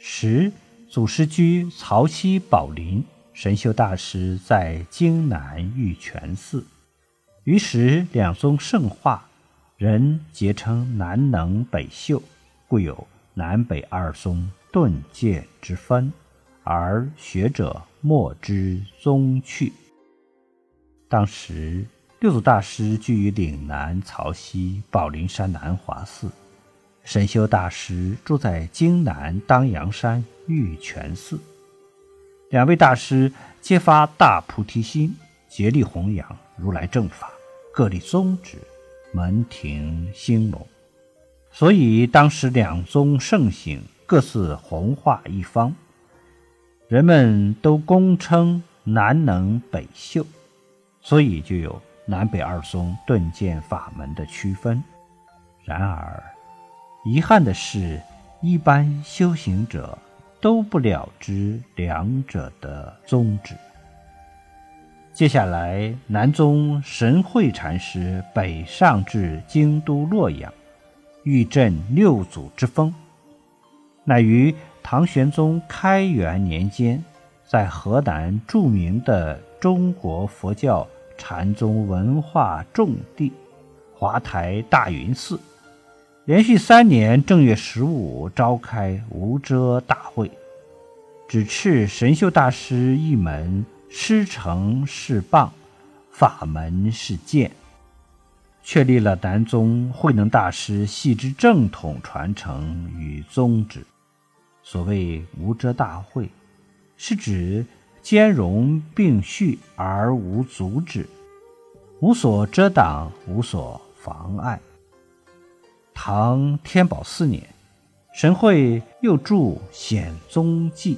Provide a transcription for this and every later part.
十祖师居曹溪宝林，神秀大师在京南玉泉寺。于是两宗圣化，人皆称南能北秀，故有南北二宗顿渐之分，而学者莫知宗去。当时六祖大师居于岭南曹溪宝林山南华寺。神修大师住在京南当阳山玉泉寺，两位大师皆发大菩提心，竭力弘扬如来正法，各立宗旨，门庭兴隆。所以当时两宗盛行，各自弘化一方，人们都公称南能北秀，所以就有南北二宗顿渐法门的区分。然而，遗憾的是，一般修行者都不了知两者的宗旨。接下来，南宗神会禅师北上至京都洛阳，欲振六祖之风，乃于唐玄宗开元年间，在河南著名的中国佛教禅宗文化重地华台大云寺。连续三年正月十五召开无遮大会，只斥神秀大师一门师承是棒，法门是剑，确立了南宗慧能大师系之正统传承与宗旨。所谓无遮大会，是指兼容并蓄而无阻止，无所遮挡，无所妨碍。唐天宝四年，神会又著《显宗记》，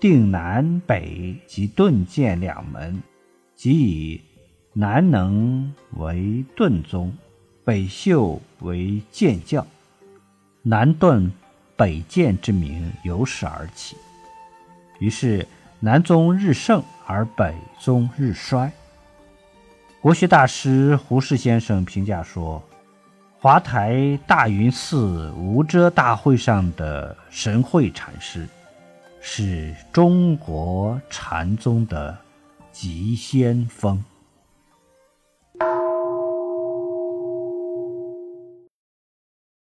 定南北及顿渐两门，即以南能为顿宗，北秀为渐教，南顿北渐之名由是而起。于是南宗日盛而北宗日衰。国学大师胡适先生评价说。华台大云寺无遮大会上的神会禅师，是中国禅宗的急先锋。